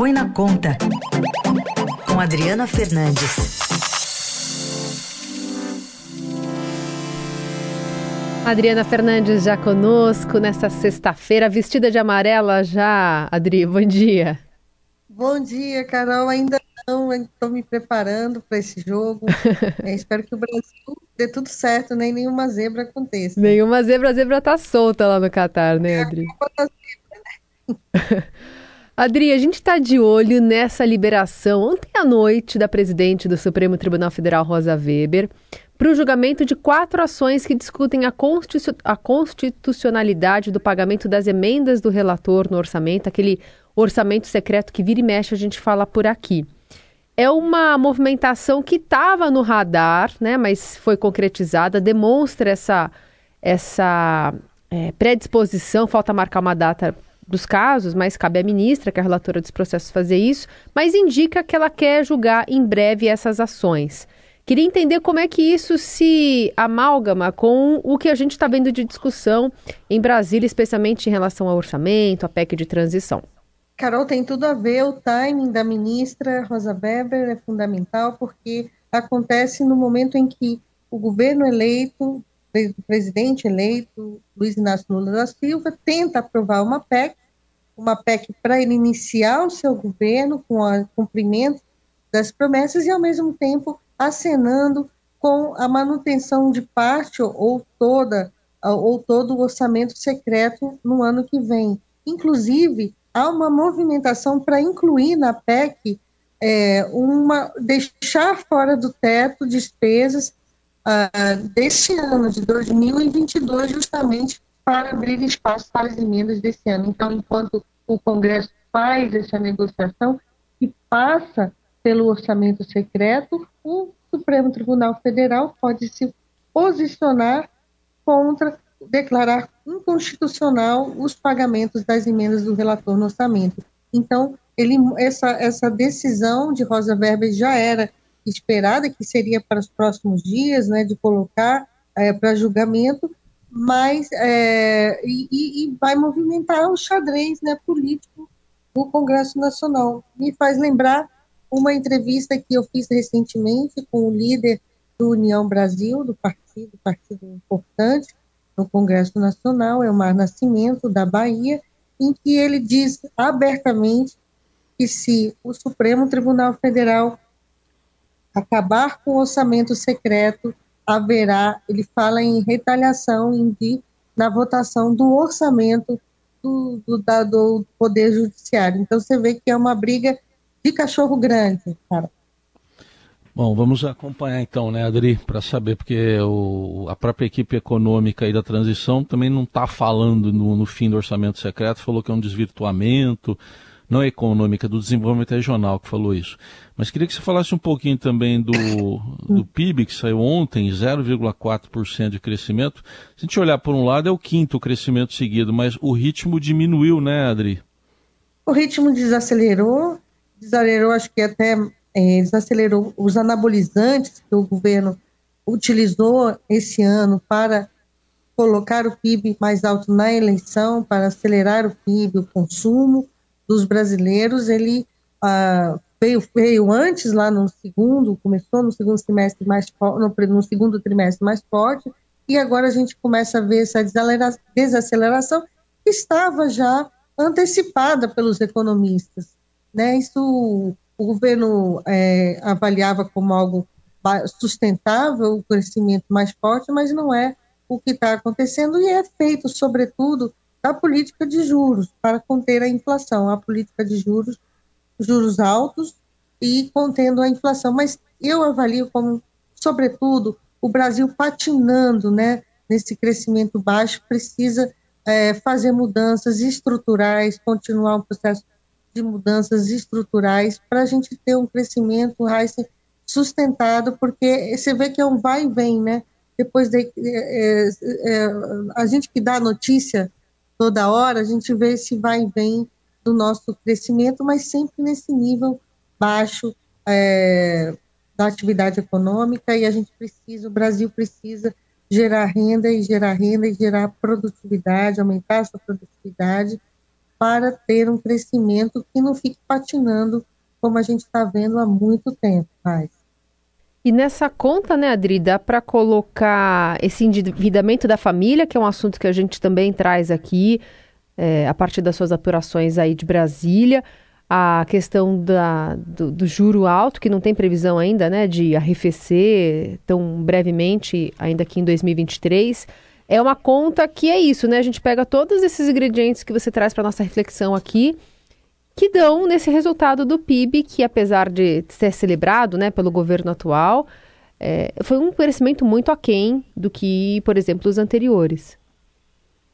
Põe na Conta, com Adriana Fernandes. Adriana Fernandes já conosco nesta sexta-feira, vestida de amarela já. Adri, bom dia. Bom dia, Carol. Ainda não, estou me preparando para esse jogo. é, espero que o Brasil dê tudo certo, nem nenhuma zebra aconteça. Nenhuma zebra, a zebra tá solta lá no Catar, né, é, Adri? É, né? Adri, a gente está de olho nessa liberação ontem à noite da presidente do Supremo Tribunal Federal, Rosa Weber, para o julgamento de quatro ações que discutem a, constitu a constitucionalidade do pagamento das emendas do relator no orçamento, aquele orçamento secreto que vira e mexe a gente fala por aqui. É uma movimentação que estava no radar, né, mas foi concretizada, demonstra essa, essa é, predisposição, falta marcar uma data dos casos, mas cabe à ministra, que é a relatora dos processos, fazer isso, mas indica que ela quer julgar em breve essas ações. Queria entender como é que isso se amalgama com o que a gente está vendo de discussão em Brasília, especialmente em relação ao orçamento, a PEC de transição. Carol, tem tudo a ver, o timing da ministra Rosa Weber é fundamental, porque acontece no momento em que o governo eleito, o presidente eleito, Luiz Inácio Lula da Silva, tenta aprovar uma PEC uma PEC para ele iniciar o seu governo com o cumprimento das promessas e, ao mesmo tempo, acenando com a manutenção de parte ou toda ou todo o orçamento secreto no ano que vem. Inclusive, há uma movimentação para incluir na PEC é, uma deixar fora do teto despesas uh, desse ano de 2022 justamente para abrir espaço para as emendas desse ano. Então, enquanto o Congresso faz essa negociação e passa pelo orçamento secreto, o Supremo Tribunal Federal pode se posicionar contra, declarar inconstitucional os pagamentos das emendas do relator no orçamento. Então, ele, essa, essa decisão de Rosa Weber já era esperada, que seria para os próximos dias, né, de colocar é, para julgamento, mas é, e, e, vai movimentar o xadrez né, político do Congresso Nacional. Me faz lembrar uma entrevista que eu fiz recentemente com o líder do União Brasil, do partido, partido importante no Congresso Nacional, Elmar Nascimento, da Bahia, em que ele diz abertamente que se o Supremo Tribunal Federal acabar com o orçamento secreto, haverá, ele fala em retaliação em de, na votação do orçamento do, do, da, do Poder Judiciário. Então você vê que é uma briga de cachorro grande, cara. Bom, vamos acompanhar então, né, Adri, para saber, porque o, a própria equipe econômica aí da transição também não está falando no, no fim do orçamento secreto, falou que é um desvirtuamento, não é econômica, do desenvolvimento regional que falou isso. Mas queria que você falasse um pouquinho também do, do PIB, que saiu ontem, 0,4% de crescimento. Se a gente olhar por um lado, é o quinto crescimento seguido, mas o ritmo diminuiu, né, Adri? O ritmo desacelerou, desacelerou, acho que até é, desacelerou os anabolizantes que o governo utilizou esse ano para colocar o PIB mais alto na eleição, para acelerar o PIB, o consumo dos brasileiros, ele ah, veio, veio antes, lá no segundo, começou no segundo semestre mais no, no segundo trimestre mais forte, e agora a gente começa a ver essa desaceleração que estava já antecipada pelos economistas. Né? Isso o governo é, avaliava como algo sustentável, o crescimento mais forte, mas não é o que está acontecendo e é feito, sobretudo, da política de juros para conter a inflação, a política de juros, juros altos e contendo a inflação. Mas eu avalio como, sobretudo, o Brasil patinando, né, nesse crescimento baixo, precisa é, fazer mudanças estruturais, continuar um processo de mudanças estruturais para a gente ter um crescimento sustentado, porque você vê que é um vai e vem, né? Depois de, é, é, é a gente que dá a notícia toda hora, a gente vê esse vai e vem do nosso crescimento, mas sempre nesse nível baixo é, da atividade econômica e a gente precisa, o Brasil precisa gerar renda e gerar renda e gerar produtividade, aumentar a sua produtividade para ter um crescimento que não fique patinando como a gente está vendo há muito tempo, Mas. E nessa conta, né, Adri, dá para colocar esse endividamento da família, que é um assunto que a gente também traz aqui, é, a partir das suas apurações aí de Brasília, a questão da, do, do, juro alto, que não tem previsão ainda, né, de arrefecer tão brevemente, ainda aqui em 2023. É uma conta que é isso, né? A gente pega todos esses ingredientes que você traz para nossa reflexão aqui que dão nesse resultado do PIB, que apesar de ser celebrado né, pelo governo atual, é, foi um crescimento muito aquém do que, por exemplo, os anteriores.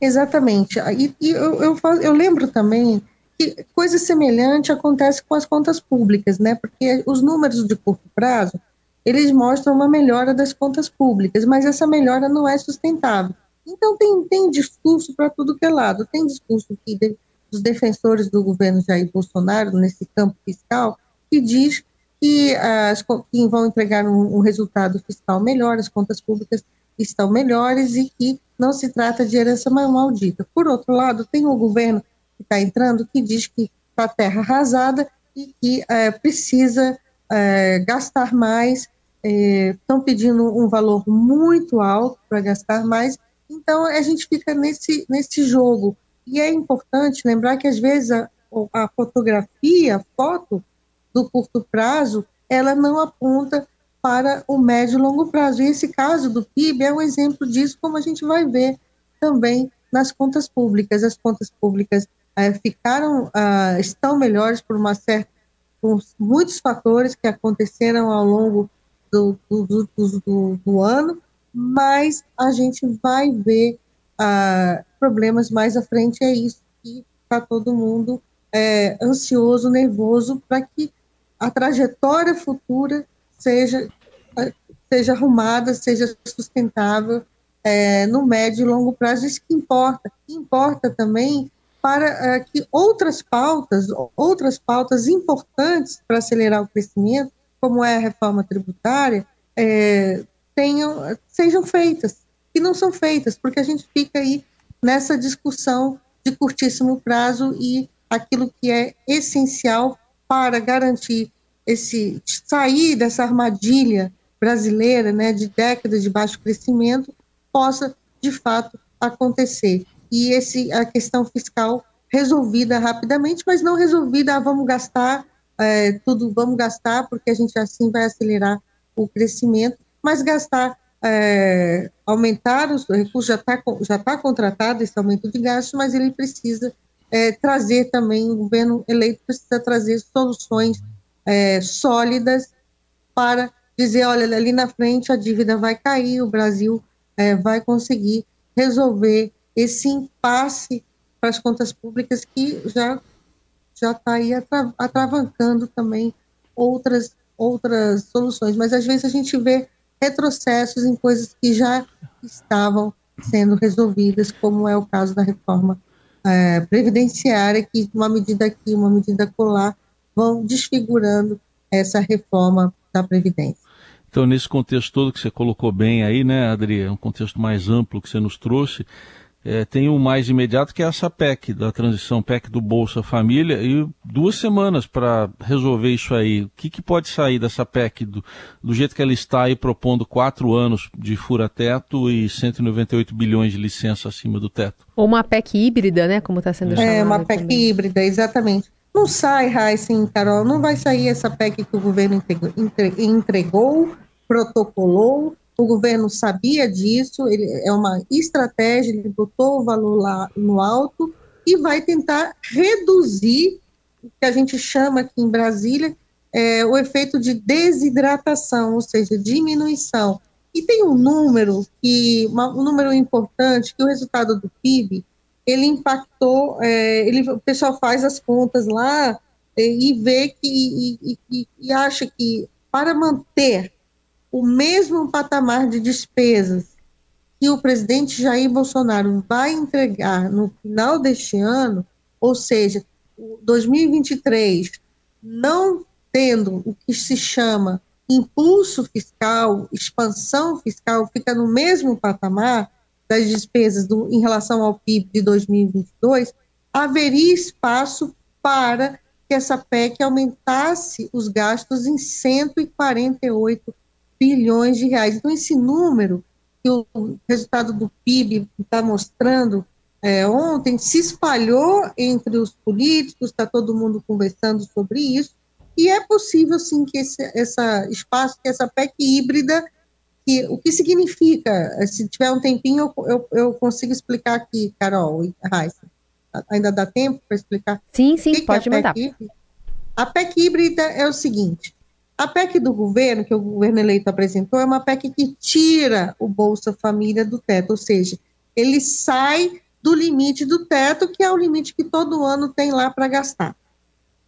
Exatamente. E, e eu, eu, eu, lembro também que coisa semelhante acontece com as contas públicas, né? Porque os números de curto prazo, eles mostram uma melhora das contas públicas, mas essa melhora não é sustentável. Então tem, tem discurso para tudo que é lado. Tem discurso que dos defensores do governo Jair Bolsonaro nesse campo fiscal, que diz que, as, que vão entregar um, um resultado fiscal melhor, as contas públicas estão melhores e que não se trata de herança maldita. Por outro lado, tem o governo que está entrando que diz que está terra arrasada e que é, precisa é, gastar mais, estão é, pedindo um valor muito alto para gastar mais, então a gente fica nesse, nesse jogo e é importante lembrar que, às vezes, a, a fotografia, a foto do curto prazo, ela não aponta para o médio e longo prazo. E esse caso do PIB é um exemplo disso, como a gente vai ver também nas contas públicas. As contas públicas é, ficaram, ah, estão melhores por uma certa, por muitos fatores que aconteceram ao longo do, do, do, do ano, mas a gente vai ver ah, problemas mais à frente, é isso que está todo mundo é, ansioso, nervoso, para que a trajetória futura seja, seja arrumada, seja sustentável é, no médio e longo prazo. Isso que importa. Importa também para é, que outras pautas, outras pautas importantes para acelerar o crescimento, como é a reforma tributária, é, tenham, sejam feitas que não são feitas, porque a gente fica aí nessa discussão de curtíssimo prazo e aquilo que é essencial para garantir esse sair dessa armadilha brasileira, né, de décadas de baixo crescimento, possa de fato acontecer. E esse a questão fiscal resolvida rapidamente, mas não resolvida, ah, vamos gastar é, tudo, vamos gastar porque a gente assim vai acelerar o crescimento, mas gastar é, aumentar os recursos, já está já tá contratado esse aumento de gastos, mas ele precisa é, trazer também, o governo eleito precisa trazer soluções é, sólidas para dizer, olha, ali na frente a dívida vai cair, o Brasil é, vai conseguir resolver esse impasse para as contas públicas que já já está aí atra, atravancando também outras outras soluções. Mas às vezes a gente vê retrocessos em coisas que já estavam sendo resolvidas, como é o caso da reforma é, previdenciária, que uma medida aqui, uma medida colar, vão desfigurando essa reforma da Previdência. Então, nesse contexto todo que você colocou bem aí, né, Adri, é um contexto mais amplo que você nos trouxe, é, tem o mais imediato que é essa PEC da transição, PEC do Bolsa Família, e duas semanas para resolver isso aí. O que, que, pode sair dessa PEC do, do, jeito que ela está aí propondo quatro anos de fura-teto e 198 bilhões de licença acima do teto? Ou uma PEC híbrida, né? Como está sendo chamada. É, uma PEC também. híbrida, exatamente. Não sai, Raíssen, Carol, não vai sair essa PEC que o governo entregou, entregou protocolou o governo sabia disso, ele é uma estratégia, ele botou o valor lá no alto e vai tentar reduzir o que a gente chama aqui em Brasília é, o efeito de desidratação, ou seja, diminuição. E tem um número que um número importante que o resultado do PIB ele impactou, é, ele, o pessoal faz as contas lá é, e vê que e, e, e acha que para manter o mesmo patamar de despesas que o presidente Jair Bolsonaro vai entregar no final deste ano, ou seja, 2023, não tendo o que se chama impulso fiscal, expansão fiscal, fica no mesmo patamar das despesas do, em relação ao PIB de 2022, haveria espaço para que essa PEC aumentasse os gastos em 148 bilhões de reais. Então, esse número que o resultado do PIB está mostrando é, ontem se espalhou entre os políticos, está todo mundo conversando sobre isso, e é possível, sim, que esse essa espaço, que essa PEC híbrida, que, o que significa, se tiver um tempinho, eu, eu, eu consigo explicar aqui, Carol e Raíssa. Ainda dá tempo para explicar? Sim, sim, que pode que é a mandar. Híbrida? A PEC híbrida é o seguinte, a PEC do governo, que o governo eleito apresentou, é uma PEC que tira o Bolsa Família do teto, ou seja, ele sai do limite do teto, que é o limite que todo ano tem lá para gastar.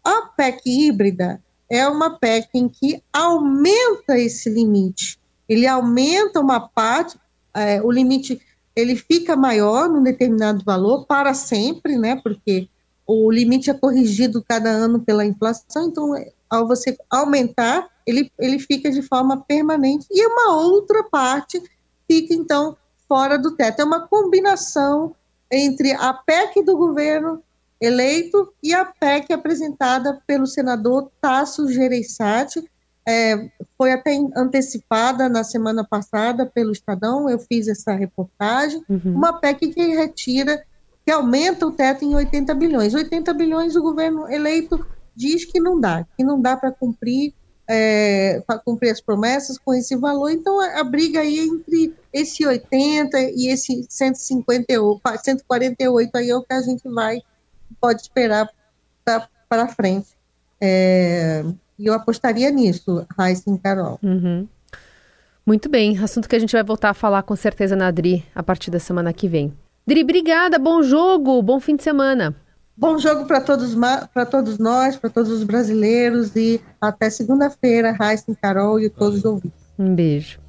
A PEC híbrida é uma PEC em que aumenta esse limite. Ele aumenta uma parte, é, o limite ele fica maior num determinado valor para sempre, né? Porque o limite é corrigido cada ano pela inflação, então ao você aumentar, ele, ele fica de forma permanente, e uma outra parte fica, então, fora do teto. É uma combinação entre a PEC do governo eleito e a PEC apresentada pelo senador Tasso Gereissati, é, foi até antecipada na semana passada pelo Estadão, eu fiz essa reportagem, uhum. uma PEC que retira, que aumenta o teto em 80 bilhões. 80 bilhões o governo eleito diz que não dá, que não dá para cumprir, é, cumprir as promessas com esse valor. Então a, a, briga aí entre esse 80 e esse 158, 148 aí é o que a gente vai pode esperar para frente. É, eu apostaria nisso, Raíssa e Carol. Uhum. Muito bem, assunto que a gente vai voltar a falar com certeza na Dri a partir da semana que vem. Dri, obrigada, bom jogo, bom fim de semana. Bom jogo para todos, todos nós, para todos os brasileiros e até segunda-feira, Raíssa, Carol e todos os ouvintes. Um beijo.